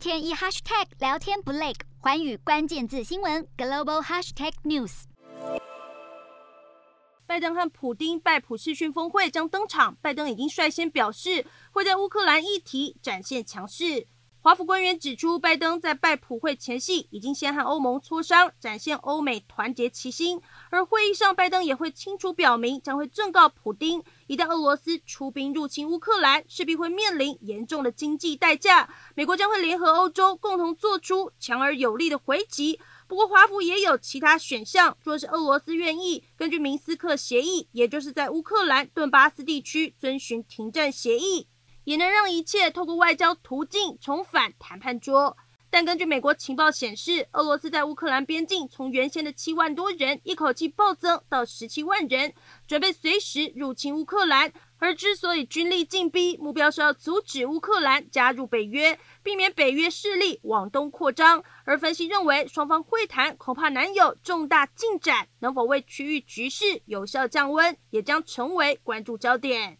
天一 hashtag 聊天不累，环宇关键字新闻 global hashtag news。拜登和普丁拜普世讯峰会将登场，拜登已经率先表示会在乌克兰议题展现强势。华府官员指出，拜登在拜普会前夕已经先和欧盟磋商，展现欧美团结齐心。而会议上，拜登也会清楚表明，将会正告普丁，一旦俄罗斯出兵入侵乌克兰，势必会面临严重的经济代价。美国将会联合欧洲，共同做出强而有力的回击。不过，华府也有其他选项，若是俄罗斯愿意根据明斯克协议，也就是在乌克兰顿巴斯地区遵循停战协议。也能让一切透过外交途径重返谈判桌，但根据美国情报显示，俄罗斯在乌克兰边境从原先的七万多人一口气暴增到十七万人，准备随时入侵乌克兰。而之所以军力进逼，目标是要阻止乌克兰加入北约，避免北约势力往东扩张。而分析认为，双方会谈恐怕难有重大进展，能否为区域局势有效降温，也将成为关注焦点。